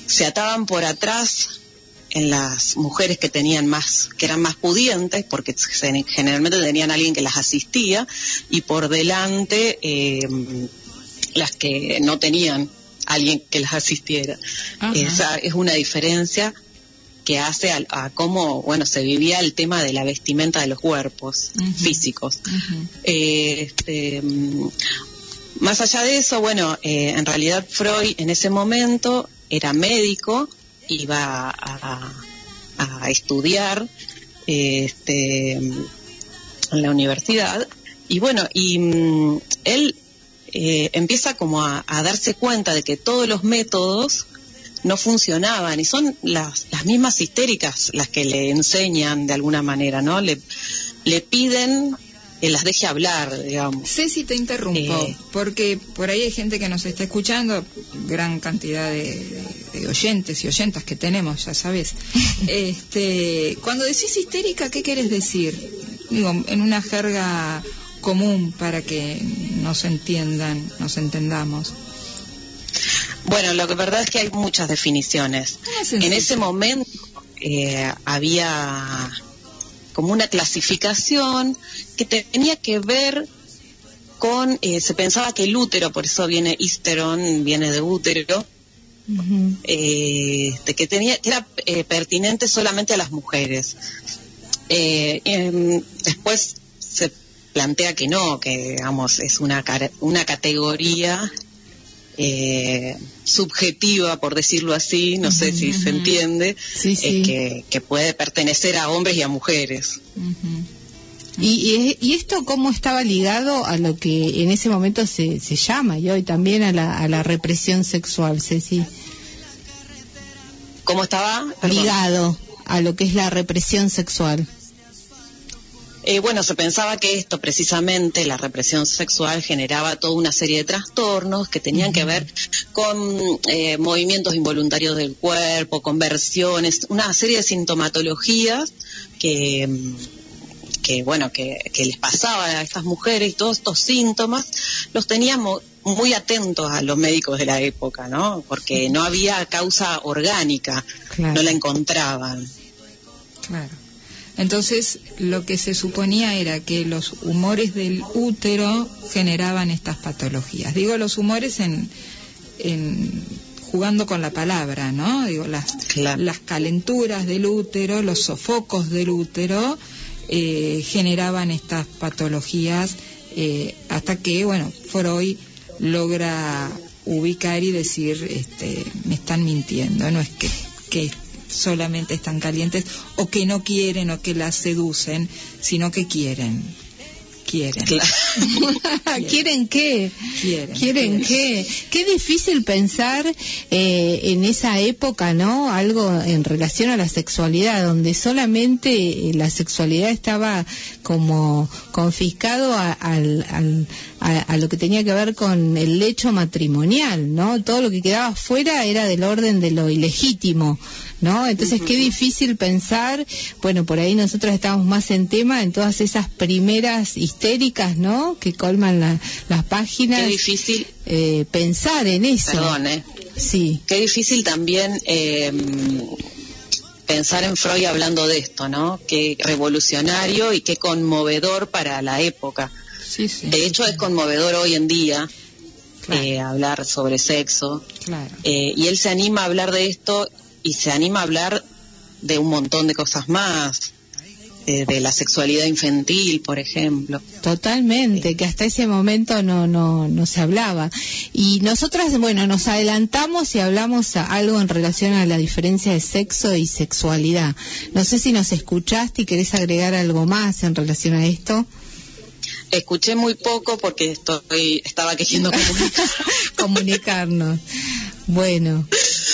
se ataban por atrás en las mujeres que tenían más, que eran más pudientes, porque generalmente tenían alguien que las asistía, y por delante eh, las que no tenían alguien que las asistiera. Ajá. Esa es una diferencia que hace a, a cómo, bueno, se vivía el tema de la vestimenta de los cuerpos físicos. Eh, este, mm, más allá de eso, bueno, eh, en realidad Freud en ese momento era médico, iba a, a estudiar este, en la universidad y bueno, y mm, él eh, empieza como a, a darse cuenta de que todos los métodos no funcionaban y son las, las mismas histéricas las que le enseñan de alguna manera, ¿no? Le, le piden que las deje hablar, digamos. Ceci, te interrumpo, Eh. porque por ahí hay gente que nos está escuchando, gran cantidad de, de oyentes y oyentas que tenemos, ya sabes. este, cuando decís histérica, ¿qué quieres decir? Digo, en una jerga común para que nos entiendan, nos entendamos. Bueno, lo que verdad es que hay muchas definiciones. En ese momento eh, había como una clasificación que tenía que ver con, eh, se pensaba que el útero, por eso viene histeron, viene de útero, eh, de que tenía que era eh, pertinente solamente a las mujeres. Eh, em, después se plantea que no, que digamos es una una categoría eh, subjetiva, por decirlo así, no sé si se entiende, eh, que, que puede pertenecer a hombres y a mujeres. ¿Y, y, y esto cómo estaba ligado a lo que en ese momento se, se llama y hoy también a la, a la represión sexual, Ceci? ¿Cómo estaba? Perdón. Ligado a lo que es la represión sexual. Eh, bueno, se pensaba que esto precisamente, la represión sexual, generaba toda una serie de trastornos que tenían que ver con eh, movimientos involuntarios del cuerpo, conversiones, una serie de sintomatologías que, mm, que bueno, que, que les pasaba a estas mujeres y todos estos síntomas los teníamos muy atentos a los médicos de la época, ¿no? Porque no había causa orgánica, Claro. no la encontraban. Claro. Entonces, lo que se suponía era que los humores del útero generaban estas patologías. Digo los humores en, en jugando con la palabra, ¿no? Digo las, las calenturas del útero, los sofocos del útero eh, generaban estas patologías eh, hasta que, bueno, Freud logra ubicar y decir, este, me están mintiendo, no es que, que solamente están calientes o que no quieren o que las seducen, sino que quieren. Quieren. ¿Quieren qué? Quieren. ¿Quieren qué? Qué difícil pensar eh, en esa época, ¿no? Algo en relación a la sexualidad, donde solamente eh, la sexualidad estaba como confiscado a, al- al- a- a lo que tenía que ver con el lecho matrimonial, ¿no? Todo lo que quedaba fuera era del orden de lo ilegítimo, ¿no? Entonces, qué difícil pensar, bueno, por ahí nosotros estamos más en tema en todas esas primeras histéricas, ¿no? Que colman la- las páginas. Qué difícil eh, pensar en eso. Perdón, ¿eh? Sí. Qué difícil también eh, pensar en Freud hablando de esto, ¿no? Qué revolucionario y qué conmovedor para la época. de hecho, es conmovedor hoy en día eh, hablar sobre sexo. Claro. Eh, y él se anima a hablar de esto y se anima a hablar de un montón de cosas más. eh, de la sexualidad infantil, por ejemplo. Totalmente, que hasta ese momento no, no, no se hablaba. Y nosotras, bueno, nos adelantamos y hablamos a- algo en relación a la diferencia de sexo y sexualidad. No sé si nos escuchaste y querés agregar algo más en relación a esto. Escuché muy poco porque estoy estaba queriendo comunicar. Comunicarnos. Bueno.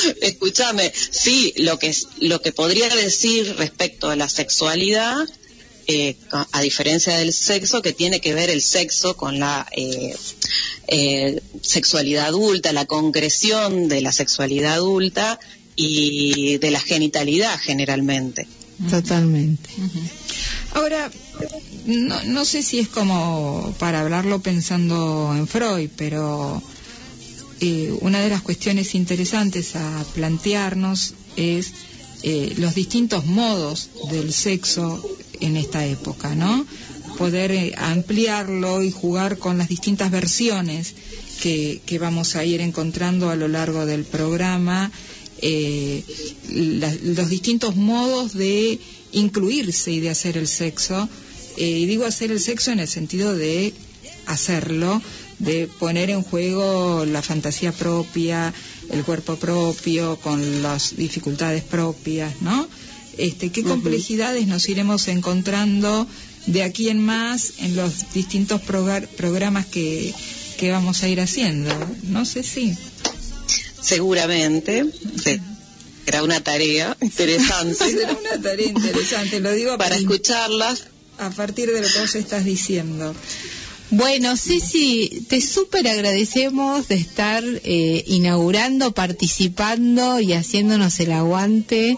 Escúchame, sí, lo que lo que podría decir respecto a la sexualidad, eh, a, a diferencia del sexo, que tiene que ver el sexo con la eh, eh, sexualidad adulta, la concreción de la sexualidad adulta y de la genitalidad generalmente. Totalmente. Ahora, no, no sé si es como para hablarlo pensando en Freud, pero eh, una de las cuestiones interesantes a plantearnos es eh, los distintos modos del sexo en esta época, ¿no? Poder eh, ampliarlo y jugar con las distintas versiones que, vamos a ir encontrando a lo largo del programa, los distintos modos de incluirse y de hacer el sexo. Y digo hacer el sexo en el sentido de hacerlo, de poner en juego la fantasía propia, el cuerpo propio, con las dificultades propias, ¿no? Este, ¿Qué complejidades nos iremos encontrando de aquí en más en los distintos progra- programas que, que vamos a ir haciendo? No sé si. Seguramente, sí, será una tarea interesante. Será una tarea interesante, lo digo para escucharlas. a partir de lo que vos estás diciendo. Bueno, Ceci, te súper agradecemos de estar eh, inaugurando, participando y haciéndonos el aguante.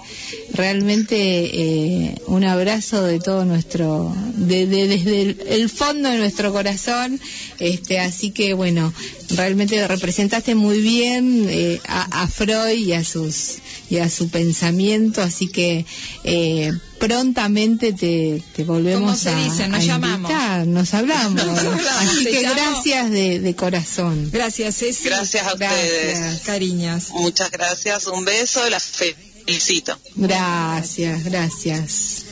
Realmente eh, un abrazo de todo nuestro, de, de- desde el, el fondo de nuestro corazón. Este, así que bueno, realmente representaste muy bien eh, a, a Freud y a sus y a su pensamiento, así que eh, prontamente te, te volvemos ¿Cómo se a, dice? Nos a llamamos. invitar, nos hablamos. Nos hablamos, así que llamo. gracias de, de corazón. Gracias, Ceci. Gracias a ustedes. Gracias. Cariñas. Muchas gracias, un beso, las felicito. Gracias, gracias.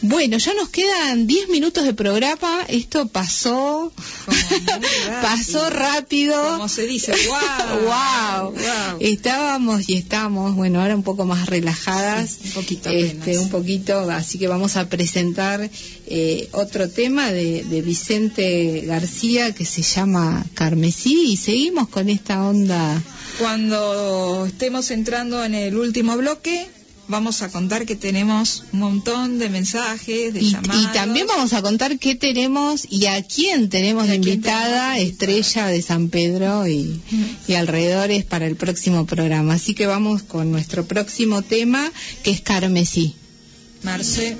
Bueno, ya nos quedan 10 minutos de programa. Esto pasó, pasó rápido. Como se dice, wow. wow. Wow. Estábamos y estamos, bueno, ahora un poco más relajadas. Sí, un poquito este, un poquito, así que vamos a presentar eh, otro tema de, de Vicente García que se llama Carmesí y seguimos con esta onda. Cuando estemos entrando en el último bloque, vamos a contar que tenemos un montón de mensajes, de Y, llamadas. y también vamos a contar qué tenemos y a quién de invitada, tenemos de invitada. estrella de San Pedro y, y alrededores para el próximo programa. Así que vamos con nuestro próximo tema, que es Carmesí. Marce.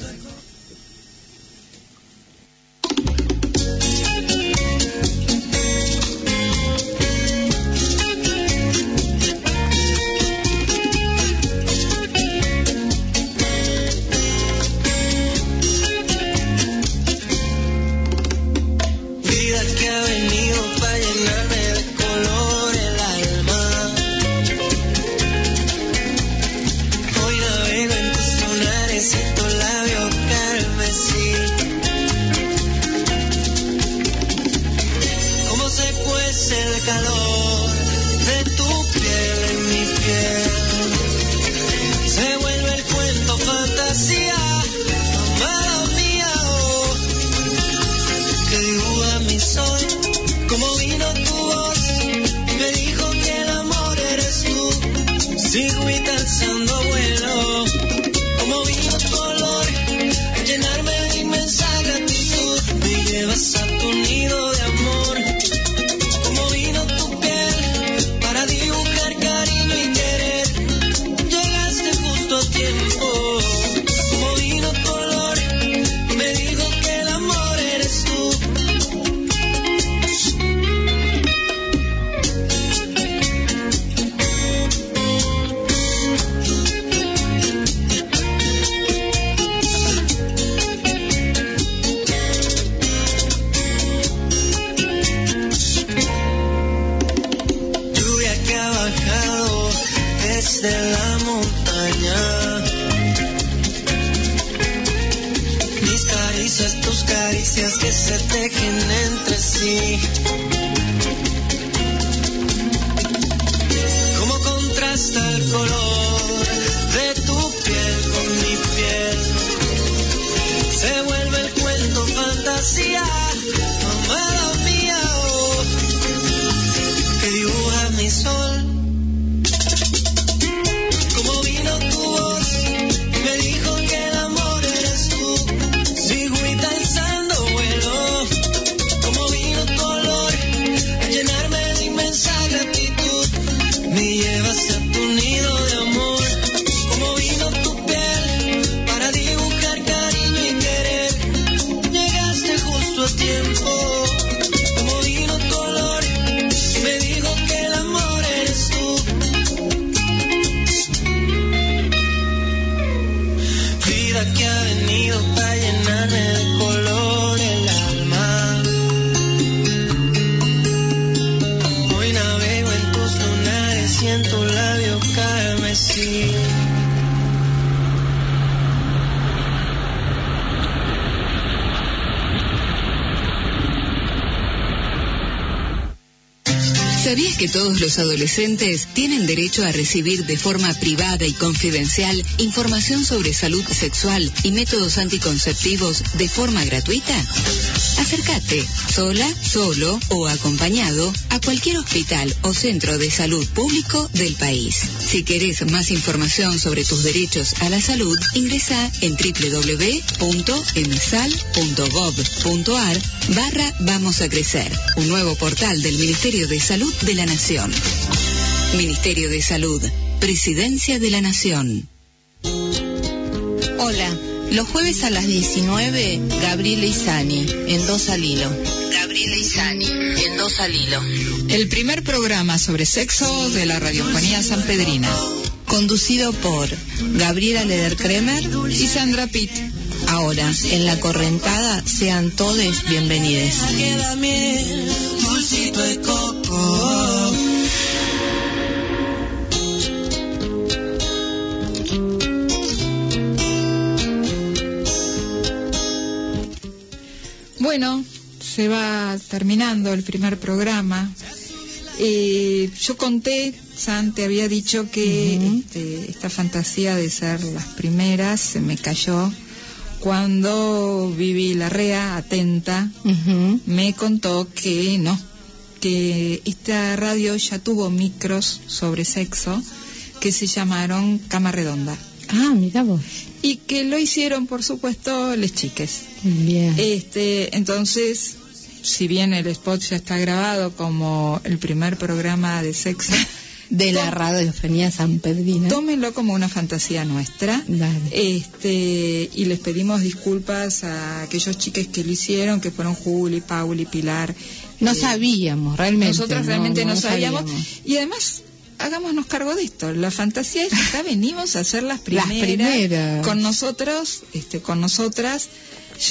Los adolescentes tienen derecho a recibir de forma privada y confidencial información sobre salud sexual y métodos anticonceptivos de forma gratuita? Acércate, sola, solo o acompañado, a cualquier hospital o centro de salud público del país. Si querés más información sobre tus derechos a la salud, ingresa en www.emsal.gov.ar barra Vamos a Crecer, un nuevo portal del Ministerio de Salud de la Nación. Ministerio de Salud, Presidencia de la Nación. Hola, los jueves a las 19, Gabriela Isani, en Dos al Hilo. Gabriela Isani, en Dos al Hilo. El primer programa sobre sexo de la radiofonía sanpedrina. Conducido por Gabriela Lederkremer y Sandra Pitt. Ahora, en la correntada, sean todos bienvenidos. Bueno, se va terminando el primer programa. Eh, yo conté, San, te había dicho que este, esta fantasía de ser las primeras se me cayó cuando Vivi Larrea, atenta, me contó que no, que esta radio ya tuvo micros sobre sexo que se llamaron Cama Redonda. Ah, mira vos. Y que lo hicieron, por supuesto, les chiques. Bien. Este, entonces, si bien el spot ya está grabado como el primer programa de sexo, de la radiofonía sanpedrina. Tómenlo como una fantasía nuestra. Dale. Este, y les pedimos disculpas a aquellos chiques que lo hicieron, que fueron Juli, Pauli, Pilar. No Eh, sabíamos, realmente. Nosotros realmente no, sabíamos. sabíamos. Y además, hagámonos cargo de esto. La fantasía es que acá venimos a ser las primeras. Las primeras. Con nosotros, este, con nosotras,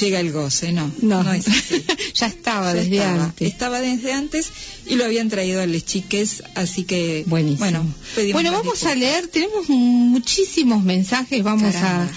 llega el goce, ¿no? No, es así. ya estaba Ya desde estaba, antes. Estaba desde antes y lo habían traído a les chiques, así que Buenísimo. bueno, pedimos Bueno, vamos a leer, tenemos muchísimos mensajes, vamos Caramba. a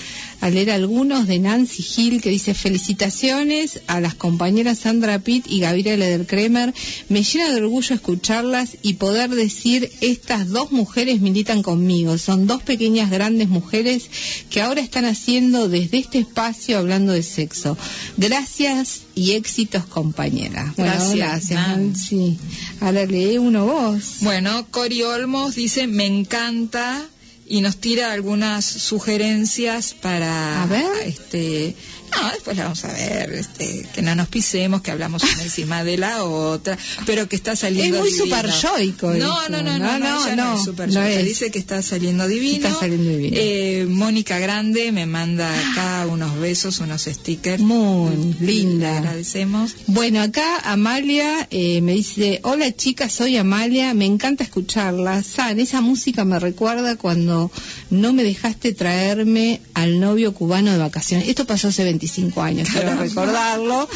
leer algunos de Nancy Gil que dice felicitaciones a las compañeras Sandra Pitt y Gabriela del Kremer. Me llena de orgullo escucharlas y poder decir estas dos mujeres militan conmigo. Son dos pequeñas grandes mujeres que ahora están haciendo desde este espacio hablando de sexo. Gracias y éxitos compañeras. Bueno, Gracias, gracias Nancy. Nancy. Ahora lee uno vos. Bueno, Cori Olmos dice, me encanta y nos tira algunas sugerencias para este no después la vamos a ver este que no nos pisemos que hablamos una encima de la otra pero que está saliendo Es muy divino. super yoico no no no no No, no, no, no, es super no es. dice que está saliendo divino Está saliendo divino. Eh, Mónica Grande me manda acá unos besos unos stickers Muy Le linda. agradecemos Bueno, acá Amalia eh, me dice, hola chicas, soy Amalia, me encanta escucharla. San, esa música me recuerda cuando no me dejaste traerme al novio cubano de vacaciones. Esto pasó hace 25 años, quiero recordarlo.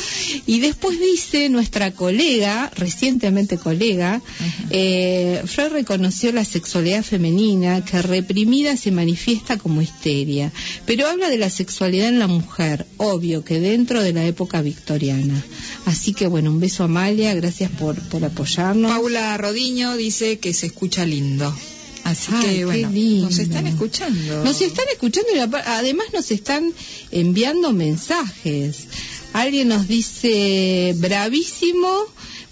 Y después dice nuestra colega, recientemente colega, eh, Freud reconoció la sexualidad femenina que reprimida se manifiesta como histeria, pero habla de la sexualidad en la mujer, obvio que dentro de la época victoriana. Así que bueno, un beso a Amalia, gracias por, por apoyarnos. Paula Rodiño dice que se escucha lindo así Ay, que bueno nos están escuchando Nos están escuchando y además nos están enviando mensajes. Alguien nos dice, bravísimo,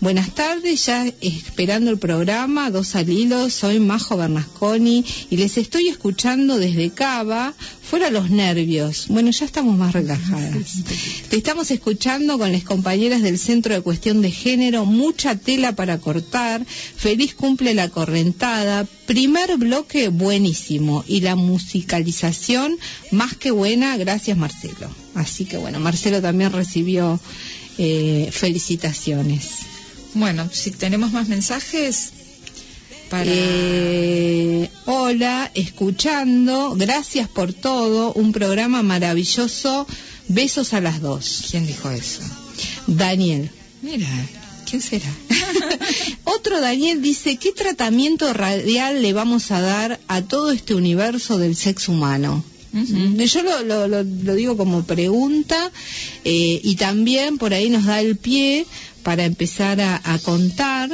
buenas tardes, ya esperando el programa, dos al hilo, soy Majo Bernasconi y les estoy escuchando desde Cava, fuera los nervios. Bueno, ya estamos más relajadas. Te estamos escuchando con las compañeras del Centro de Cuestión de Género, mucha tela para cortar, feliz cumple la correntada, primer bloque buenísimo y la musicalización más que buena, gracias Marcelo. Así que bueno, Marcelo también recibió eh, felicitaciones. Bueno, si tenemos más mensajes para... Eh, hola, escuchando, gracias por todo, un programa maravilloso, besos a las dos. ¿Quién dijo eso? Daniel. Mira, ¿quién será? Otro Daniel dice, ¿qué tratamiento radial le vamos a dar a todo este universo del sexo humano? Yo lo, lo- lo- lo digo como pregunta eh, y también por ahí nos da el pie para empezar a, a contar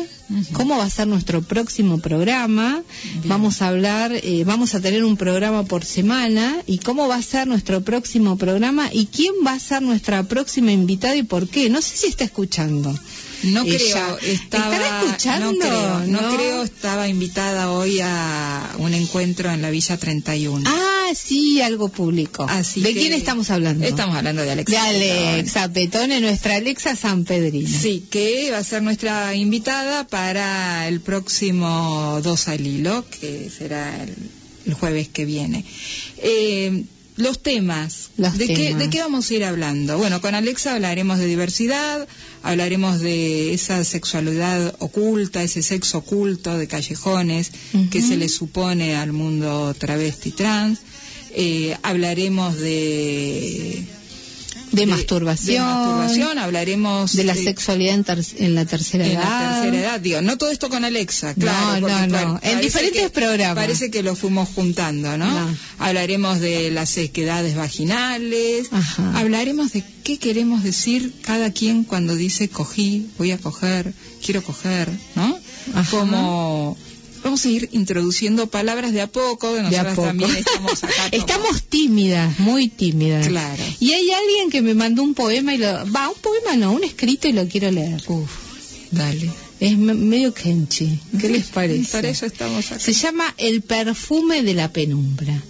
cómo va a ser nuestro próximo programa. Vamos a hablar, eh, vamos a tener un programa por semana y cómo va a ser nuestro próximo programa y quién va a ser nuestra próxima invitada y por qué. No sé si está escuchando. No Ella. creo, estaba, ¿Están escuchando? no creo, no, ¿No? creo, estaba invitada hoy a un encuentro en la Villa 31. Ah, sí, algo público. Así ¿De que- quién estamos hablando? Estamos hablando de Alexa. De Alexa Petone, nuestra Alexa San Pedrino. Sí, que va a ser nuestra invitada para el próximo 2 al hilo, que será el, el jueves que viene. Eh, los temas. Los ¿De, Qué. ¿De qué vamos a ir hablando? Bueno, con Alexa hablaremos de diversidad, hablaremos de esa sexualidad oculta, ese sexo oculto de callejones que se le supone al mundo travesti trans. Eh, hablaremos de De, masturbación. de masturbación, hablaremos de la de- sexualidad en, ter- en la tercera en edad. la tercera edad, digo, no todo esto con Alexa, claro. No, porque, no, no. claro, En diferentes que- programas. Parece que lo fuimos juntando, ¿no? No. Hablaremos de las sequedades vaginales, Ajá. hablaremos de qué queremos decir cada quien cuando dice cogí, voy a coger, quiero coger, ¿no? Ajá. Como vamos a ir introduciendo palabras de a poco, De a poco. también estamos acá. Estamos tímidas, muy tímidas. Claro. Y hay alguien que me mandó un poema y lo... Va, un poema no, un escrito y lo quiero leer. Uf, dale. Es me- medio kenchi. ¿Qué les parece? Para eso estamos acá. Se llama El perfume de la penumbra.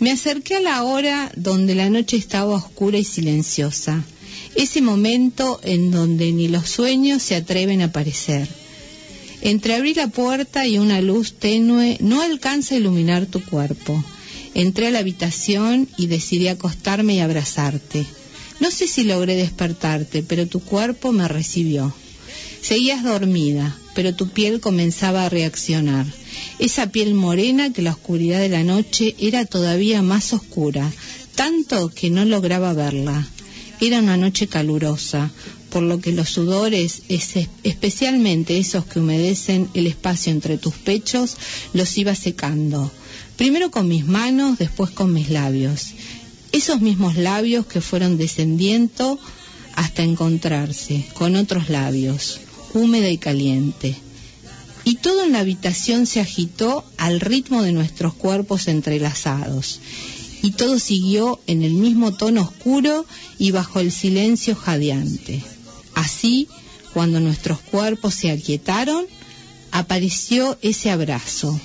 Me acerqué a la hora donde la noche estaba oscura y silenciosa. Ese momento en donde ni los sueños se atreven a aparecer. Entreabrí la puerta y una luz tenue no alcanza a iluminar tu cuerpo. Entré a la habitación y decidí acostarme y abrazarte. No sé si logré despertarte, pero tu cuerpo me recibió. Seguías dormida, pero tu piel comenzaba a reaccionar. Esa piel morena que la oscuridad de la noche era todavía más oscura, tanto que no lograba verla. Era una noche calurosa, por lo que los sudores, especialmente esos que humedecen el espacio entre tus pechos, los iba secando. Primero con mis manos, después con mis labios. Esos mismos labios que fueron descendiendo hasta encontrarse con otros labios, húmeda y caliente. Y todo en la habitación se agitó al ritmo de nuestros cuerpos entrelazados. Y todo siguió en el mismo tono oscuro y bajo el silencio jadeante. Así, cuando nuestros cuerpos se aquietaron, apareció ese abrazo,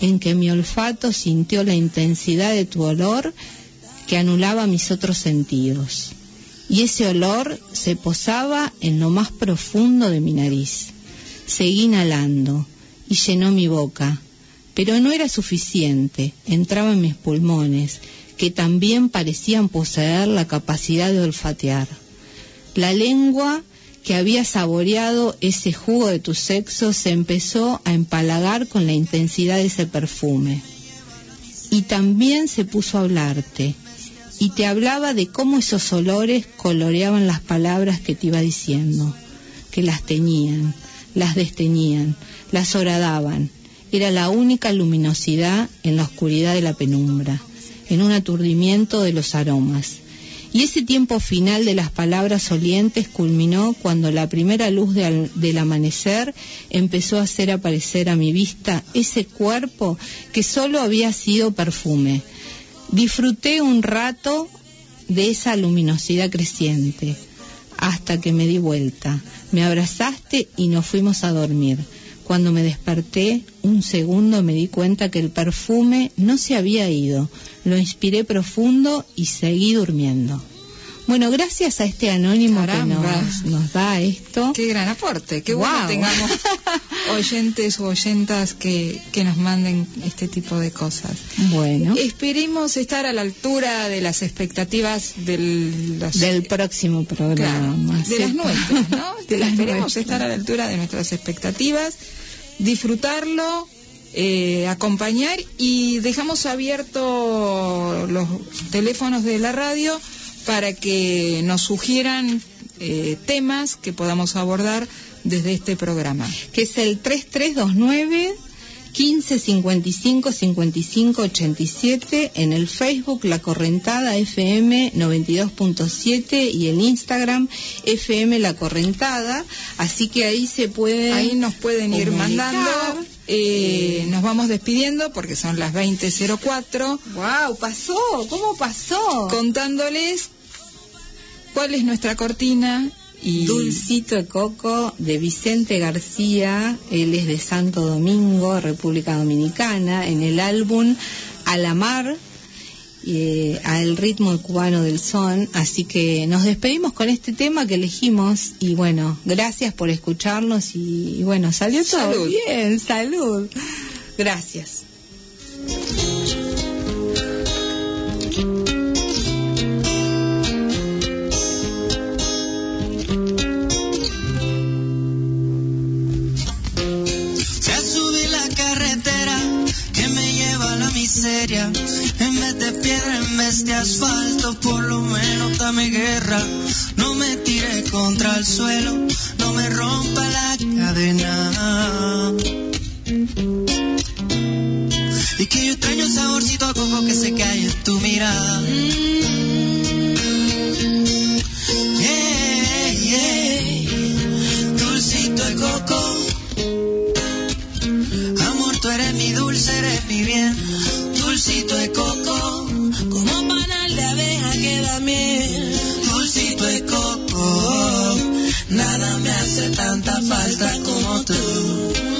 en que mi olfato sintió la intensidad de tu olor que anulaba mis otros sentidos. Y ese olor se posaba en lo más profundo de mi nariz. Seguí inhalando y llenó mi boca, pero no era suficiente, entraba en mis pulmones, que también parecían poseer la capacidad de olfatear. La lengua que había saboreado ese jugo de tu sexo se empezó a empalagar con la intensidad de ese perfume. Y también se puso a hablarte, y te hablaba de cómo esos olores coloreaban las palabras que te iba diciendo, que las teñían, las desteñían, las horadaban. Era la única luminosidad en la oscuridad de la penumbra, en un aturdimiento de los aromas. Y ese tiempo final de las palabras olientes culminó cuando la primera luz del amanecer empezó a hacer aparecer a mi vista ese cuerpo que solo había sido perfume. Disfruté un rato de esa luminosidad creciente, hasta que me di vuelta. Me abrazaste y nos fuimos a dormir. Cuando me desperté, un segundo me di cuenta que el perfume no se había ido. Lo inspiré profundo y seguí durmiendo. Bueno, gracias a este anónimo que nos, nos da esto. Qué gran aporte, qué bueno Guau. tengamos oyentes o oyentas que, que nos manden este tipo de cosas. Bueno, Esperemos estar a la altura de las expectativas del, los- del próximo claro, programa. de las nuestras, ¿no? De las Esperemos nuestras. estar a la altura de nuestras expectativas, disfrutarlo, eh, acompañar y dejamos abiertos los teléfonos de la radio para que nos sugieran eh, temas que podamos abordar desde este programa. que es el 3329 15 55 55 87 en el Facebook La Correntada FM 92.7 y en Instagram FM La Correntada, así que ahí se puede Ahí nos pueden ir comunicar. mandando. Eh, nos vamos despidiendo porque son las 20.04. Wow, pasó, ¿cómo pasó? Contándoles cuál es nuestra cortina y Dulcito de Coco de Vicente García, él es de Santo Domingo, República Dominicana, en el álbum A la Mar, eh, al ritmo cubano del son. Así que nos despedimos con este tema que elegimos y bueno, gracias por escucharnos y, y bueno, salió todo Salud. bien, salud. Gracias. En vez de piedra, en vez de asfalto, por lo menos dame guerra. No me tire contra el suelo, no me rompa la cadena. Y que yo extraño el saborcito a coco que se cae en tu mirada. Yeah, yeah. Dulcito de coco. Amor, tú eres mi dulce, eres mi bien. Dulcito de coco, como panal de abeja que da miel. Dulcito de coco, nada me hace tanta falta como tú.